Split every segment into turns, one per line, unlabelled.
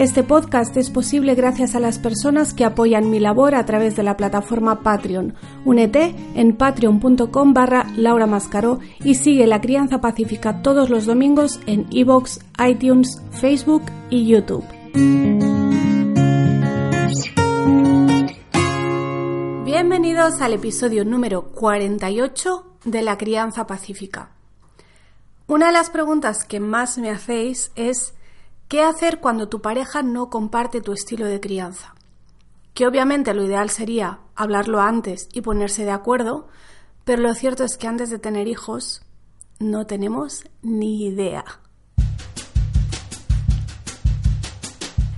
Este podcast es posible gracias a las personas que apoyan mi labor a través de la plataforma Patreon. Únete en patreon.com barra Laura Mascaró y sigue La Crianza Pacífica todos los domingos en iVoox, iTunes, Facebook y YouTube. Bienvenidos al episodio número 48 de La Crianza Pacífica. Una de las preguntas que más me hacéis es ¿Qué hacer cuando tu pareja no comparte tu estilo de crianza? Que obviamente lo ideal sería hablarlo antes y ponerse de acuerdo, pero lo cierto es que antes de tener hijos no tenemos ni idea.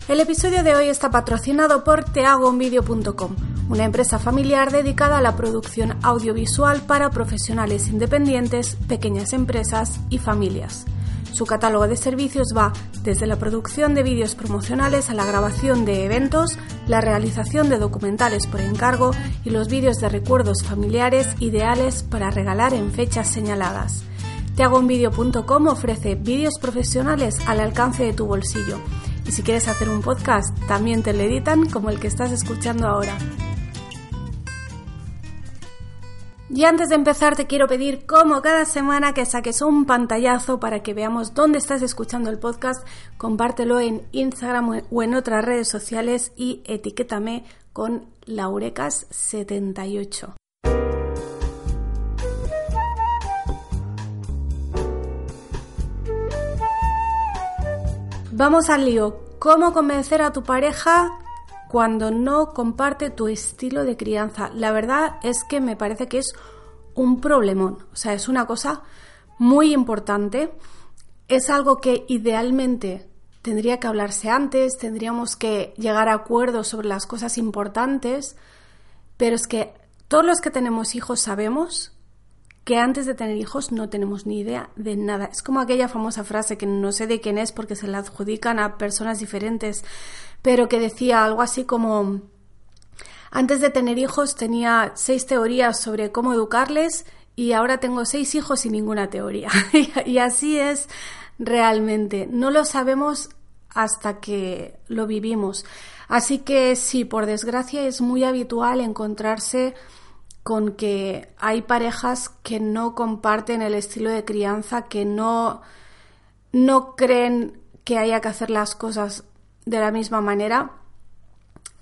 El episodio de hoy está patrocinado por teagonvideo.com, una empresa familiar dedicada a la producción audiovisual para profesionales independientes, pequeñas empresas y familias. Su catálogo de servicios va desde la producción de vídeos promocionales a la grabación de eventos, la realización de documentales por encargo y los vídeos de recuerdos familiares ideales para regalar en fechas señaladas. Teagonvideo.com ofrece vídeos profesionales al alcance de tu bolsillo. Y si quieres hacer un podcast, también te lo editan como el que estás escuchando ahora. Y antes de empezar te quiero pedir, como cada semana, que saques un pantallazo para que veamos dónde estás escuchando el podcast, compártelo en Instagram o en otras redes sociales y etiquétame con laurecas78. Vamos al lío. ¿Cómo convencer a tu pareja cuando no comparte tu estilo de crianza. La verdad es que me parece que es un problemón, o sea, es una cosa muy importante, es algo que idealmente tendría que hablarse antes, tendríamos que llegar a acuerdos sobre las cosas importantes, pero es que todos los que tenemos hijos sabemos que antes de tener hijos no tenemos ni idea de nada. Es como aquella famosa frase que no sé de quién es porque se la adjudican a personas diferentes, pero que decía algo así como, antes de tener hijos tenía seis teorías sobre cómo educarles y ahora tengo seis hijos y ninguna teoría. y así es realmente. No lo sabemos hasta que lo vivimos. Así que sí, por desgracia es muy habitual encontrarse con que hay parejas que no comparten el estilo de crianza, que no, no creen que haya que hacer las cosas de la misma manera.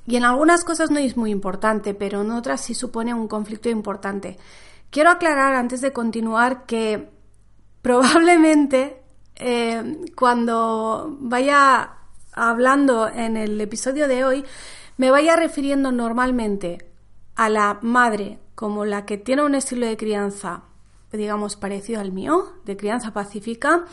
Y en algunas cosas no es muy importante, pero en otras sí supone un conflicto importante. Quiero aclarar antes de continuar que probablemente eh, cuando vaya hablando en el episodio de hoy me vaya refiriendo normalmente a la madre como la que tiene un estilo de crianza, digamos, parecido al mío, de crianza pacífica,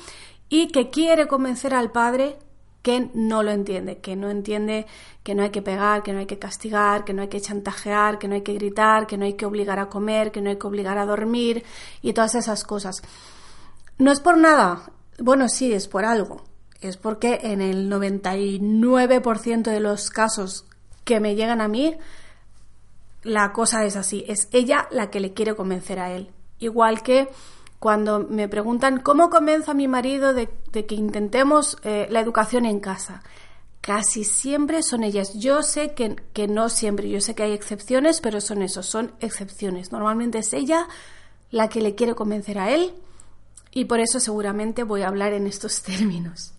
y que quiere convencer al padre que no lo entiende, que no entiende que no hay que pegar, que no hay que castigar, que no hay que chantajear, que no hay que gritar, que no hay que obligar a comer, que no hay que obligar a dormir y todas esas cosas. No es por nada, bueno, sí, es por algo. Es porque en el 99% de los casos que me llegan a mí, la cosa es así, es ella la que le quiere convencer a él. Igual que cuando me preguntan cómo convenzo a mi marido de, que intentemos eh, la educación en casa. Casi siempre son ellas. Yo sé que, que, no siempre, yo sé que hay excepciones, pero son esos, son excepciones. Normalmente es ella la que le quiere convencer a él y por eso seguramente voy a hablar en estos términos.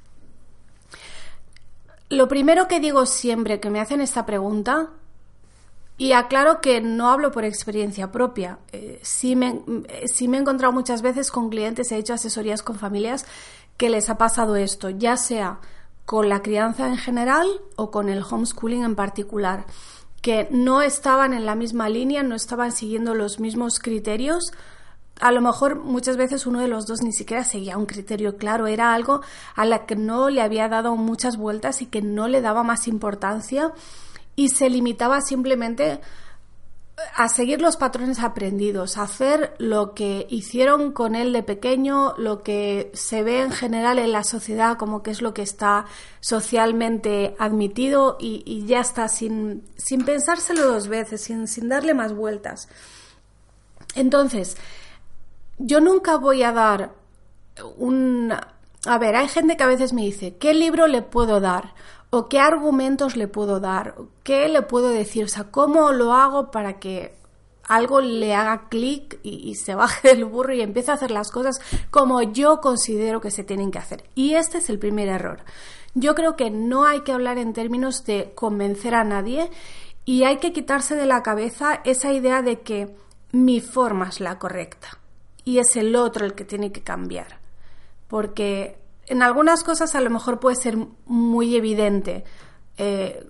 Lo primero que digo siempre que me hacen esta pregunta y aclaro que no hablo por experiencia propia. Eh, sí, me, eh, sí, me, he encontrado muchas veces con clientes, he hecho asesorías con familias que les ha pasado esto, ya sea con la crianza en general o con el homeschooling en particular, que no estaban en la misma línea, no estaban siguiendo los mismos criterios. A lo mejor muchas veces uno de los dos ni siquiera seguía un criterio claro, era algo a la que no le había dado muchas vueltas y que no le daba más importancia y se limitaba simplemente a seguir los patrones aprendidos, a hacer lo que hicieron con él de pequeño, lo que se ve en general en la sociedad como que es lo que está socialmente admitido y, ya está, sin, sin, pensárselo dos veces, sin, sin darle más vueltas. Entonces, yo nunca voy a dar un... A ver, hay gente que a veces me dice, ¿qué libro le puedo dar? o qué argumentos le puedo dar, qué le puedo decir, o sea, cómo lo hago para que algo le haga clic y, se baje del burro y empiece a hacer las cosas como yo considero que se tienen que hacer. Y este es el primer error. Yo creo que no hay que hablar en términos de convencer a nadie y hay que quitarse de la cabeza esa idea de que mi forma es la correcta y es el otro el que tiene que cambiar. Porque en algunas cosas a lo mejor puede ser muy evidente, eh,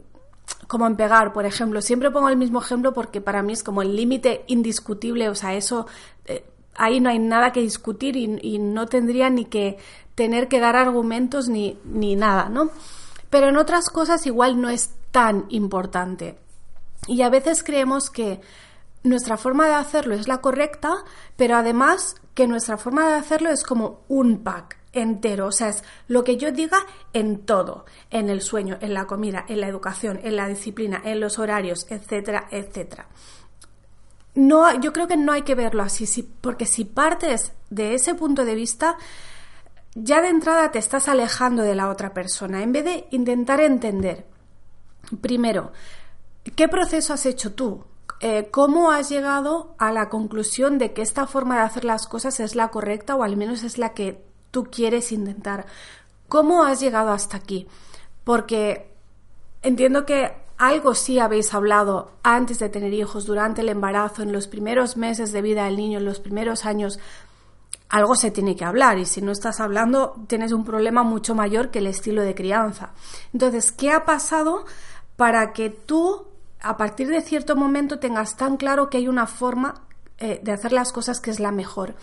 como en pegar, por ejemplo. Siempre pongo el mismo ejemplo porque para mí es como el límite indiscutible, o sea, eso, eh, ahí no hay nada que discutir y, no tendría ni que tener que dar argumentos ni, ni nada, ¿no? Pero en otras cosas igual no es tan importante. Y a veces creemos que nuestra forma de hacerlo es la correcta, pero además que nuestra forma de hacerlo es como un pack entero, o sea, es lo que yo diga en todo, en el sueño, en la comida, en la educación, en la disciplina, en los horarios, etcétera, etcétera. No, yo creo que no hay que verlo así, porque si partes de ese punto de vista, ya de entrada te estás alejando de la otra persona, en vez de intentar entender, primero, ¿qué proceso has hecho tú? Eh, ¿Cómo has llegado a la conclusión de que esta forma de hacer las cosas es la correcta o al menos es la que tú quieres intentar. ¿Cómo has llegado hasta aquí? Porque entiendo que algo sí habéis hablado antes de tener hijos, durante el embarazo, en los primeros meses de vida del niño, en los primeros años. Algo se tiene que hablar y si no estás hablando tienes un problema mucho mayor que el estilo de crianza. Entonces, ¿qué ha pasado para que tú a partir de cierto momento tengas tan claro que hay una forma eh, de hacer las cosas que es la mejor?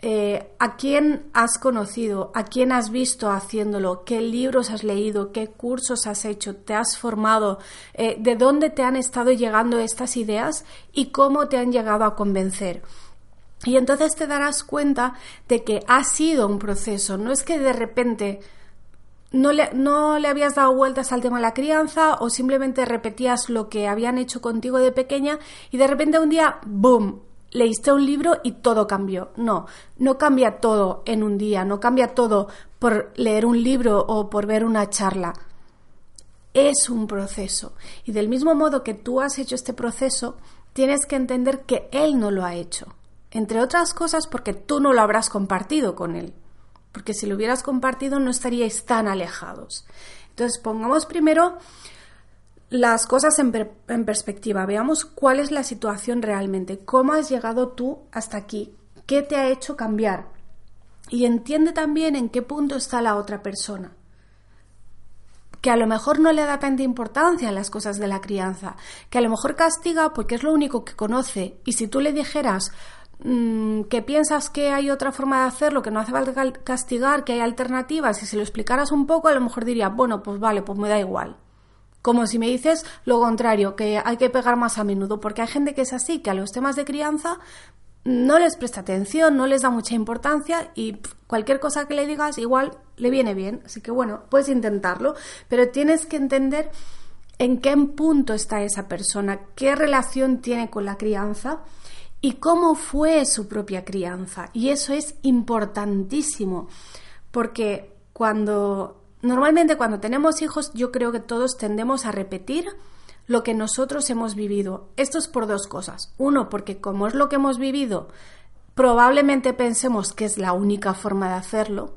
Eh, a quién has conocido, a quién has visto haciéndolo, qué libros has leído, qué cursos has hecho, te has formado, eh, de dónde te han estado llegando estas ideas y cómo te han llegado a convencer. Y entonces te darás cuenta de que ha sido un proceso, no es que de repente no le, no le, habías dado vueltas al tema de la crianza o simplemente repetías lo que habían hecho contigo de pequeña y de repente un día, ¡boom!, leíste un libro y todo cambió. No, no cambia todo en un día, no cambia todo por leer un libro o por ver una charla. Es un proceso. Y del mismo modo que tú has hecho este proceso, tienes que entender que él no lo ha hecho. Entre otras cosas porque tú no lo habrás compartido con él. Porque si lo hubieras compartido no estaríais tan alejados. Entonces pongamos primero las cosas en, perspectiva, veamos cuál es la situación realmente, cómo has llegado tú hasta aquí, qué te ha hecho cambiar y entiende también en qué punto está la otra persona que a lo mejor no le da tanta importancia a las cosas de la crianza, que a lo mejor castiga porque es lo único que conoce. Y si tú le dijeras que piensas que hay otra forma de hacerlo, que no hace falta castigar, que hay alternativas si lo explicaras un poco a lo mejor diría, bueno, pues vale, pues me da igual. Como si me dices lo contrario, que hay que pegar más a menudo, porque hay gente que es así, que a los temas de crianza no les presta atención, no les da mucha importancia y cualquier cosa que le digas igual le viene bien. Así que bueno, puedes intentarlo, pero tienes que entender en qué punto está esa persona, qué relación tiene con la crianza y cómo fue su propia crianza. Y eso es importantísimo, porque cuando Normalmente cuando tenemos hijos yo creo que todos tendemos a repetir lo que nosotros hemos vivido. Esto es por dos cosas. Uno, porque como es lo que hemos vivido, probablemente pensemos que es la única forma de hacerlo.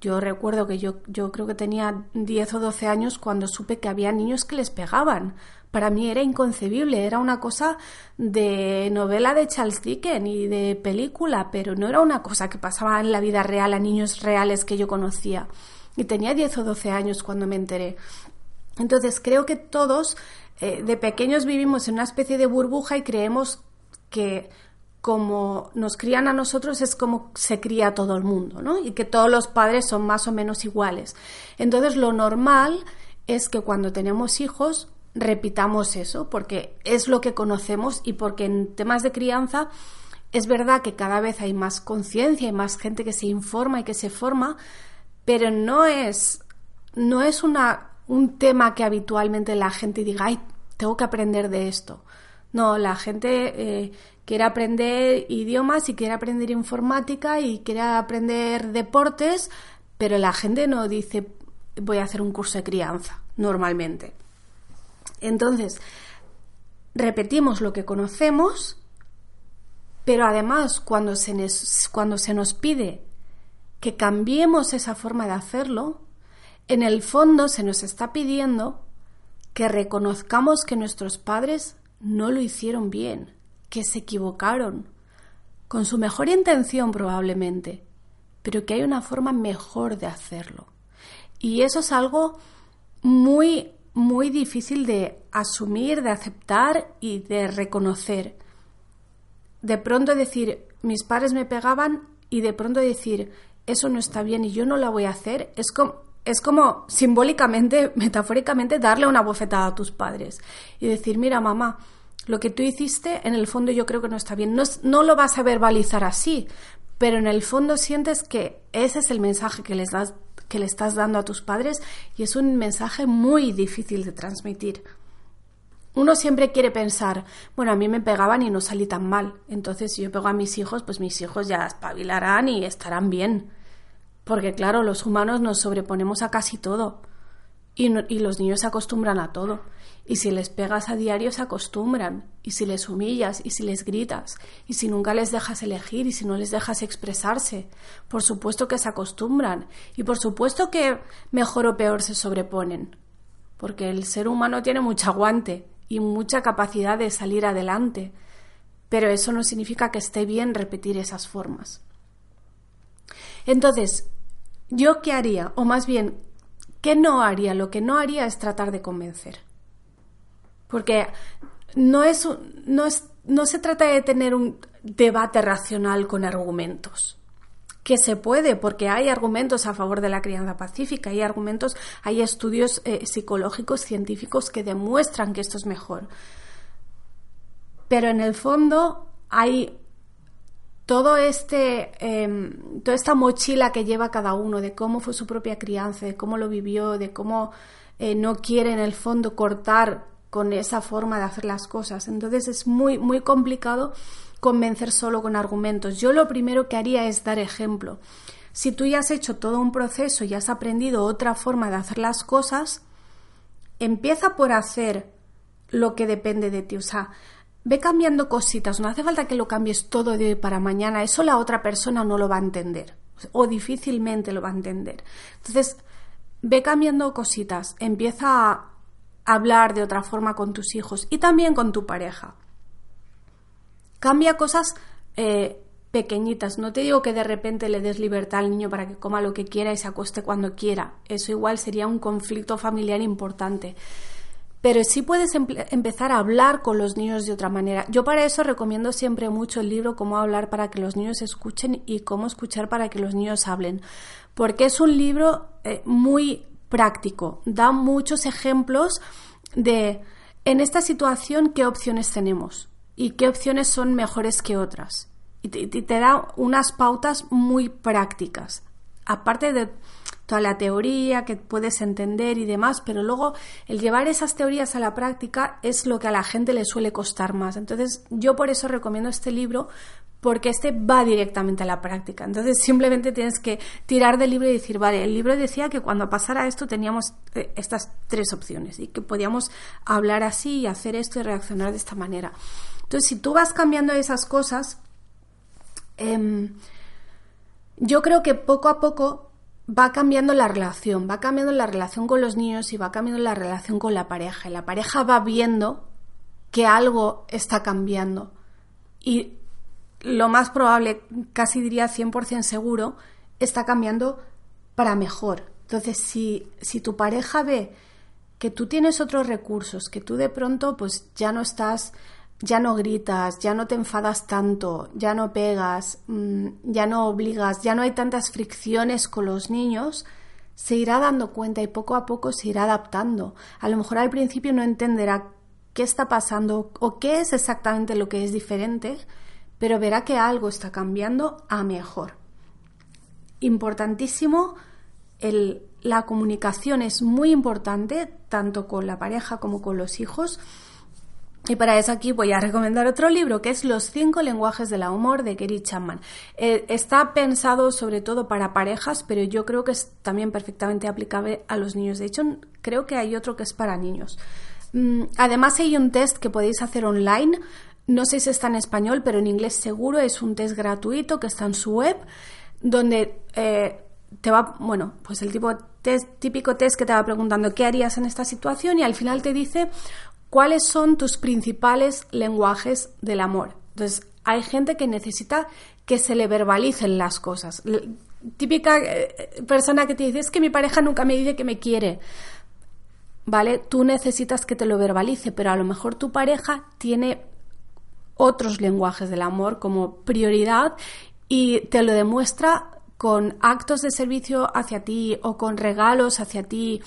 Yo recuerdo que yo, yo creo que tenía 10 o 12 años cuando supe que había niños que les pegaban. Para mí era inconcebible, era una cosa de novela de Charles Dickens y de película, pero no era una cosa que pasaba en la vida real a niños reales que yo conocía y tenía 10 o 12 años cuando me enteré. Entonces creo que todos eh, de pequeños vivimos en una especie de burbuja y creemos que como nos crían a nosotros es como se cría todo el mundo, ¿no? Y que todos los padres son más o menos iguales. Entonces lo normal es que cuando tenemos hijos repitamos eso, porque es lo que conocemos y porque en temas de crianza es verdad que cada vez hay más conciencia y más gente que se informa y que se forma, pero no es, no es una, un tema que habitualmente la gente diga, ay, tengo que aprender de esto. No, la gente eh, quiere aprender idiomas y quiere aprender informática y quiere aprender deportes, pero la gente no dice voy a hacer un curso de crianza normalmente. Entonces, repetimos lo que conocemos, pero además cuando se, nos, cuando se nos pide que cambiemos esa forma de hacerlo, en el fondo se nos está pidiendo que reconozcamos que nuestros padres no lo hicieron bien, que se equivocaron, con su mejor intención probablemente, pero que hay una forma mejor de hacerlo. Y eso es algo muy, muy difícil de asumir, de aceptar y de reconocer. De pronto decir, mis padres me pegaban y de pronto decir, eso no está bien y yo no la voy a hacer, es como, es como simbólicamente, metafóricamente, darle una bofetada a tus padres y decir, mira mamá, lo que tú hiciste en el fondo yo creo que no está bien. No, no lo vas a verbalizar así, pero en el fondo sientes que ese es el mensaje que les das que le estás dando a tus padres y es un mensaje muy difícil de transmitir. Uno siempre quiere pensar, bueno, a mí me pegaban y no salí tan mal, entonces si yo pego a mis hijos, pues mis hijos ya espabilarán y estarán bien. Porque claro, los humanos nos sobreponemos a casi todo y, y los niños se acostumbran a todo. Y si les pegas a diario se acostumbran, y si les humillas, y si les gritas, y si nunca les dejas elegir, y si no les dejas expresarse, por supuesto que se acostumbran, y por supuesto que mejor o peor se sobreponen, porque el ser humano tiene mucho aguante y mucha capacidad de salir adelante, pero eso no significa que esté bien repetir esas formas. Entonces, ¿yo qué haría? O más bien, ¿qué no haría? Lo que no haría es tratar de convencer porque no, es, no, es, no se trata de tener un debate racional con argumentos que se puede, porque hay argumentos a favor de la crianza pacífica, hay argumentos, hay estudios eh, psicológicos, científicos que demuestran que esto es mejor. Pero en el fondo hay todo este, em, toda esta mochila que lleva cada uno de cómo fue su propia crianza, de cómo lo vivió, de cómo eh, no quiere en el fondo cortar con esa forma de hacer las cosas. Entonces es muy, muy complicado convencer solo con argumentos. Yo lo primero que haría es dar ejemplo. Si tú ya has hecho todo un proceso y has aprendido otra forma de hacer las cosas, empieza por hacer lo que depende de ti. O sea, ve cambiando cositas. No hace falta que lo cambies todo de hoy para mañana. Eso la otra persona no lo va a entender o difícilmente lo va a entender. Entonces, ve cambiando cositas. Empieza a hablar de otra forma con tus hijos y también con tu pareja. Cambia cosas eh, pequeñitas. No te digo que de repente le des libertad al niño para que coma lo que quiera y se acueste cuando quiera. Eso igual sería un conflicto familiar importante. Pero sí puedes empezar a hablar con los niños de otra manera. Yo para eso recomiendo siempre mucho el libro Cómo hablar para que los niños escuchen y Cómo escuchar para que los niños hablen. Porque es un libro eh, muy práctico, da muchos ejemplos de en esta situación qué opciones tenemos y qué opciones son mejores que otras. Y te, da unas pautas muy prácticas. Aparte de toda la teoría que puedes entender y demás, pero luego el llevar esas teorías a la práctica es lo que a la gente le suele costar más. Entonces yo por eso recomiendo este libro porque este va directamente a la práctica. Entonces simplemente tienes que tirar del libro y decir, vale, el libro decía que cuando pasara esto teníamos eh, estas tres opciones y que podíamos hablar así y hacer esto y reaccionar de esta manera. Entonces, si tú vas cambiando esas cosas, em, yo creo que poco a poco va cambiando la relación, va cambiando la relación con los niños y va cambiando la relación con la pareja. Y la pareja va viendo que algo está cambiando. Y lo más probable, casi diría 100% seguro, está cambiando para mejor. Entonces, si, si tu pareja ve que tú tienes otros recursos, que tú de pronto pues ya no estás, ya no gritas, ya no te enfadas tanto, ya no pegas, mm, ya no obligas, ya no hay tantas fricciones con los niños, se irá dando cuenta y poco a poco se irá adaptando. A lo mejor al principio no entenderá qué está pasando o qué es exactamente lo que es diferente, pero verá que algo está cambiando a mejor. Importantísimo, la comunicación es muy importante, tanto con la pareja como con los hijos. Y para eso aquí voy a recomendar otro libro que es Los cinco lenguajes del humor de Gary Chapman. Eh, está pensado sobre todo para parejas, pero yo creo que es también perfectamente aplicable a los niños. De hecho, creo que hay otro que es para niños. Mm, además hay un test que podéis hacer online. No sé si está en español, pero en inglés seguro. Es un test gratuito que está en su web, donde eh, te va, bueno, pues el tipo test, típico test que te va preguntando qué harías en esta situación y al final te dice cuáles son tus principales lenguajes del amor. Entonces, hay gente que necesita que se le verbalicen las cosas. Típica eh, persona que te dice, es que mi pareja nunca me dice que me quiere. ¿Vale? Tú necesitas que te lo verbalice, pero a lo mejor tu pareja tiene otros lenguajes del amor como prioridad y te lo demuestra con actos de servicio hacia ti o con regalos hacia ti.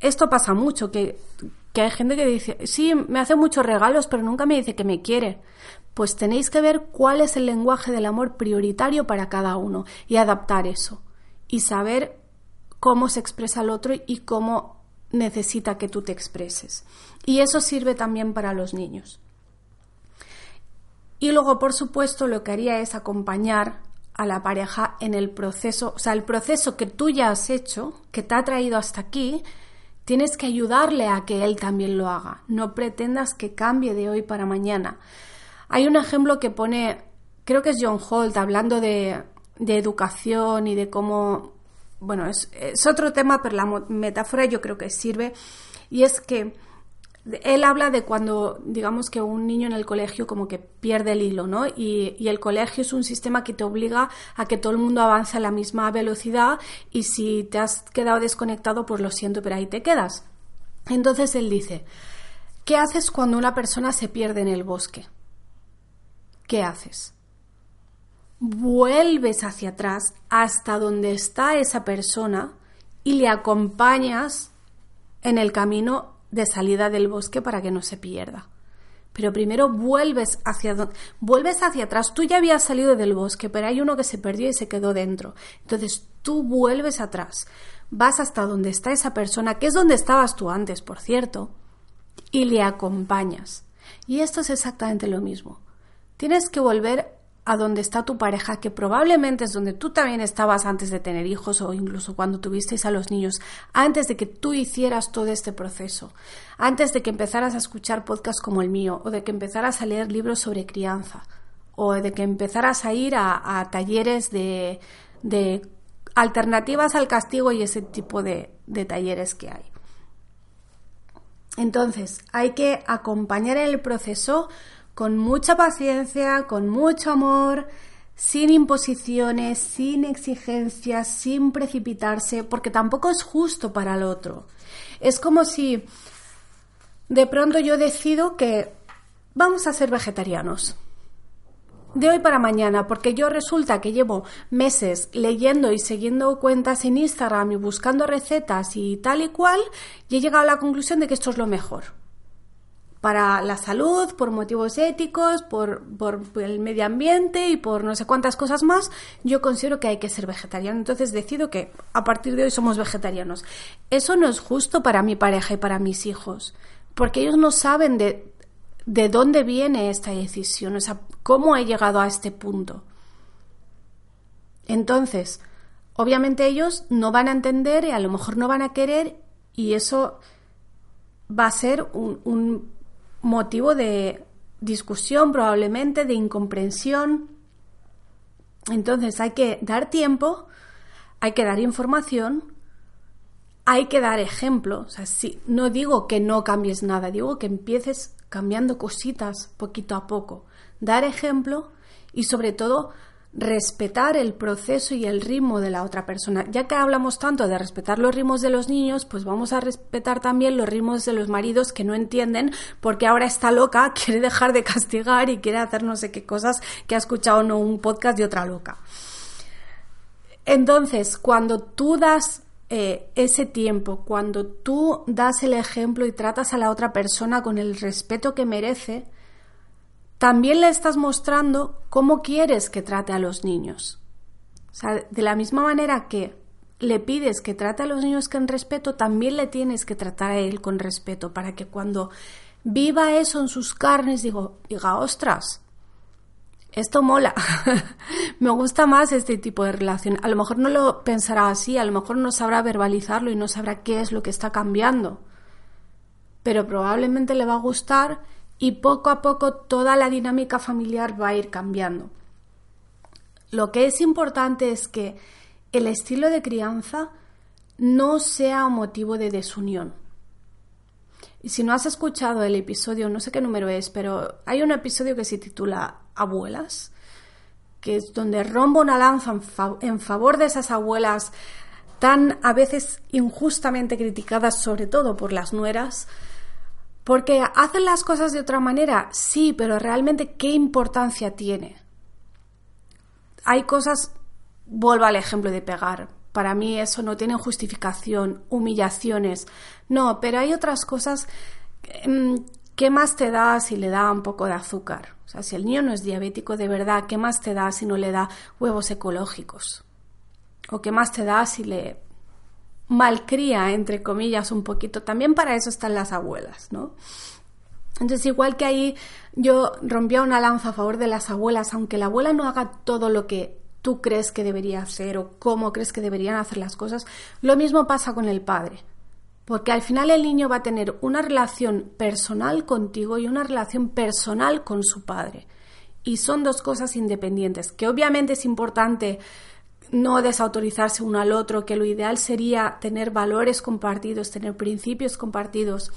Esto pasa mucho, que que hay gente que dice, sí, me hace muchos regalos, pero nunca me dice que me quiere. Pues tenéis que ver cuál es el lenguaje del amor prioritario para cada uno y adaptar eso. Y saber cómo se expresa el otro y cómo necesita que tú te expreses. Y eso sirve también para los niños. Y luego, por supuesto, lo que haría es acompañar a la pareja en el proceso, o sea, el proceso que tú ya has hecho, que te ha traído hasta aquí, Tienes que ayudarle a que él también lo haga. No pretendas que cambie de hoy para mañana. Hay un ejemplo que pone, creo que es John Holt, hablando de, educación y de cómo, bueno, es, es otro tema, pero la metáfora yo creo que sirve. Y es que él habla de cuando, digamos que un niño en el colegio como que pierde el hilo, ¿no? Y, el colegio es un sistema que te obliga a que todo el mundo avance a la misma velocidad y si te has quedado desconectado, pues lo siento, pero ahí te quedas. Entonces él dice, ¿qué haces cuando una persona se pierde en el bosque? ¿Qué haces? Vuelves hacia atrás hasta donde está esa persona y le acompañas en el camino de salida del bosque para que no se pierda. Pero primero vuelves hacia vuelves hacia atrás. Tú ya habías salido del bosque, pero hay uno que se perdió y se quedó dentro. Entonces tú vuelves atrás, vas hasta donde está esa persona, que es donde estabas tú antes, por cierto, y le acompañas. Y esto es exactamente lo mismo. Tienes que volver a donde está tu pareja, que probablemente es donde tú también estabas antes de tener hijos o incluso cuando tuvisteis a los niños, antes de que tú hicieras todo este proceso, antes de que empezaras a escuchar podcasts como el mío o de que empezaras a leer libros sobre crianza o de que empezaras a ir a, talleres de, de, alternativas al castigo y ese tipo de, de talleres que hay. Entonces, hay que acompañar el proceso con mucha paciencia, con mucho amor, sin imposiciones, sin exigencias, sin precipitarse, porque tampoco es justo para el otro. Es como si de pronto yo decido que vamos a ser vegetarianos. De hoy para mañana, porque yo resulta que llevo meses leyendo y siguiendo cuentas en Instagram y buscando recetas y tal y cual, y he llegado a la conclusión de que esto es lo mejor para la salud, por motivos éticos, por, el medio ambiente y por no sé cuántas cosas más, yo considero que hay que ser vegetariano. Entonces decido que a partir de hoy somos vegetarianos. Eso no es justo para mi pareja y para mis hijos, porque ellos no saben de, de dónde viene esta decisión, o sea, cómo he llegado a este punto. Entonces, obviamente ellos no van a entender y a lo mejor no van a querer y eso va a ser un motivo de discusión, probablemente de incomprensión. Entonces hay que dar tiempo, hay que dar información, hay que dar ejemplo. O sea, no digo que no cambies nada, digo que empieces cambiando cositas poquito a poco. Dar ejemplo y sobre todo respetar el proceso y el ritmo de la otra persona. Ya que hablamos tanto de respetar los ritmos de los niños, pues vamos a respetar también los ritmos de los maridos que no entienden porque ahora está loca, quiere dejar de castigar y quiere hacer no sé qué cosas que ha escuchado no un podcast de otra loca. Entonces, cuando tú das eh, ese tiempo, cuando tú das el ejemplo y tratas a la otra persona con el respeto que merece, también le estás mostrando cómo quieres que trate a los niños. De la misma manera que le pides que trate a los niños con respeto, también le tienes que tratar a él con respeto para que cuando viva eso en sus carnes digo, diga, ostras, esto mola, me gusta más este tipo de relación. A lo mejor no lo pensará así, a lo mejor no sabrá verbalizarlo y no sabrá qué es lo que está cambiando, pero probablemente le va a gustar y poco a poco toda la dinámica familiar va a ir cambiando. Lo que es importante es que el estilo de crianza no sea motivo de desunión. Y si no has escuchado el episodio, no sé qué número es, pero hay un episodio que se titula Abuelas, que es donde rompo una lanza en favor de esas abuelas tan a veces injustamente criticadas, sobre todo por las nueras, porque hacen las cosas de otra manera, sí, pero realmente qué importancia tiene. Hay cosas, vuelvo al ejemplo de pegar, para mí eso no tiene justificación, humillaciones, no, pero hay otras cosas, mm, ¿qué más te da si le da un poco de azúcar? O sea, si el niño no es diabético de verdad, ¿qué más te da si no le da huevos ecológicos? ¿O qué más te da si le malcría, entre comillas, un poquito. También para eso están las abuelas, ¿no? Entonces, igual que ahí yo rompía una lanza a favor de las abuelas, aunque la abuela no haga todo lo que tú crees que debería hacer o cómo crees que deberían hacer las cosas, lo mismo pasa con el padre. Porque al final el niño va a tener una relación personal contigo y una relación personal con su padre. Y son dos cosas independientes, que obviamente es importante no desautorizarse uno al otro, que lo ideal sería tener valores compartidos, tener principios compartidos.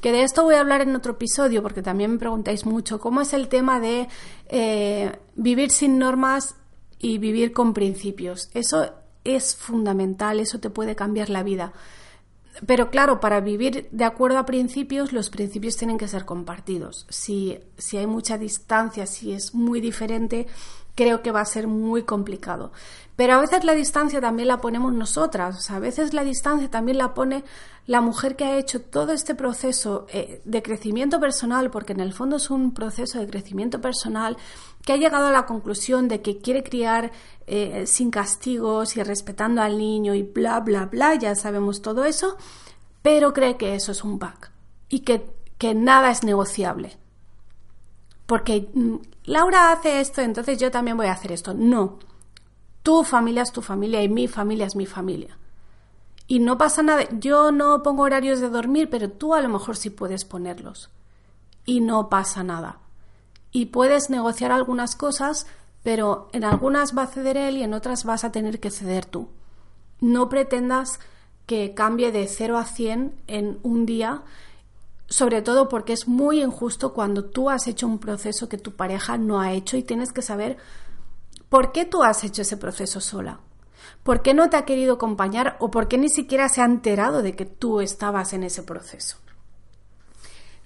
Que de esto voy a hablar en otro episodio, porque también me preguntáis mucho cómo es el tema de eh, vivir sin normas y vivir con principios. Eso es fundamental, eso te puede cambiar la vida. Pero claro, para vivir de acuerdo a principios, los principios tienen que ser compartidos. Si, si hay mucha distancia, si es muy diferente, creo que va a ser muy complicado. Pero a veces la distancia también la ponemos nosotras, a veces la distancia también la pone la mujer que ha hecho todo este proceso eh, de crecimiento personal, porque en el fondo es un proceso de crecimiento personal, que ha llegado a la conclusión de que quiere criar eh, sin castigos y respetando al niño y bla, bla, bla, ya sabemos todo eso, pero cree que eso es un bug y que, que nada es negociable. Porque mm, Laura hace esto, entonces yo también voy a hacer esto. No. Tu familia es tu familia y mi familia es mi familia. Y no pasa nada. Yo no pongo horarios de dormir, pero tú a lo mejor sí puedes ponerlos. Y no pasa nada. Y puedes negociar algunas cosas, pero en algunas va a ceder él y en otras vas a tener que ceder tú. No pretendas que cambie de 0 a 100 en un día sobre todo porque es muy injusto cuando tú has hecho un proceso que tu pareja no ha hecho y tienes que saber por qué tú has hecho ese proceso sola. ¿Por qué no te ha querido acompañar o por qué ni siquiera se ha enterado de que tú estabas en ese proceso?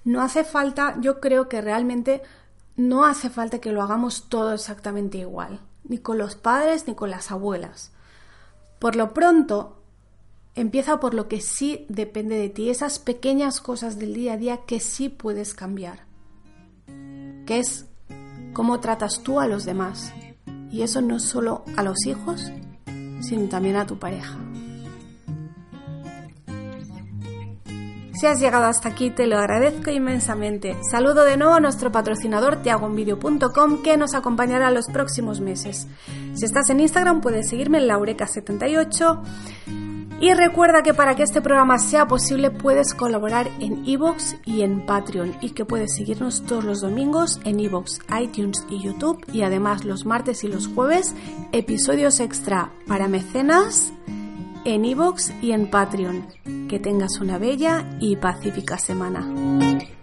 No hace falta, yo creo que realmente no hace falta que lo hagamos todo exactamente igual, ni con los padres ni con las abuelas. Por lo pronto, Empieza por lo que sí depende de ti, esas pequeñas cosas del día a día que sí puedes cambiar, que es cómo tratas tú a los demás. Y eso no solo a los hijos, sino también a tu pareja. Si has llegado hasta aquí te lo agradezco inmensamente. Saludo de nuevo a nuestro patrocinador tiagonvideo.com que nos acompañará los próximos meses. Si estás en Instagram puedes seguirme en laureca78 y recuerda que para que este programa sea posible puedes colaborar en iVoox y en Patreon y que puedes seguirnos todos los domingos en iVoox, iTunes y YouTube y además los martes y los jueves episodios extra para mecenas en iVoox y en Patreon. Que tengas una bella y pacífica semana.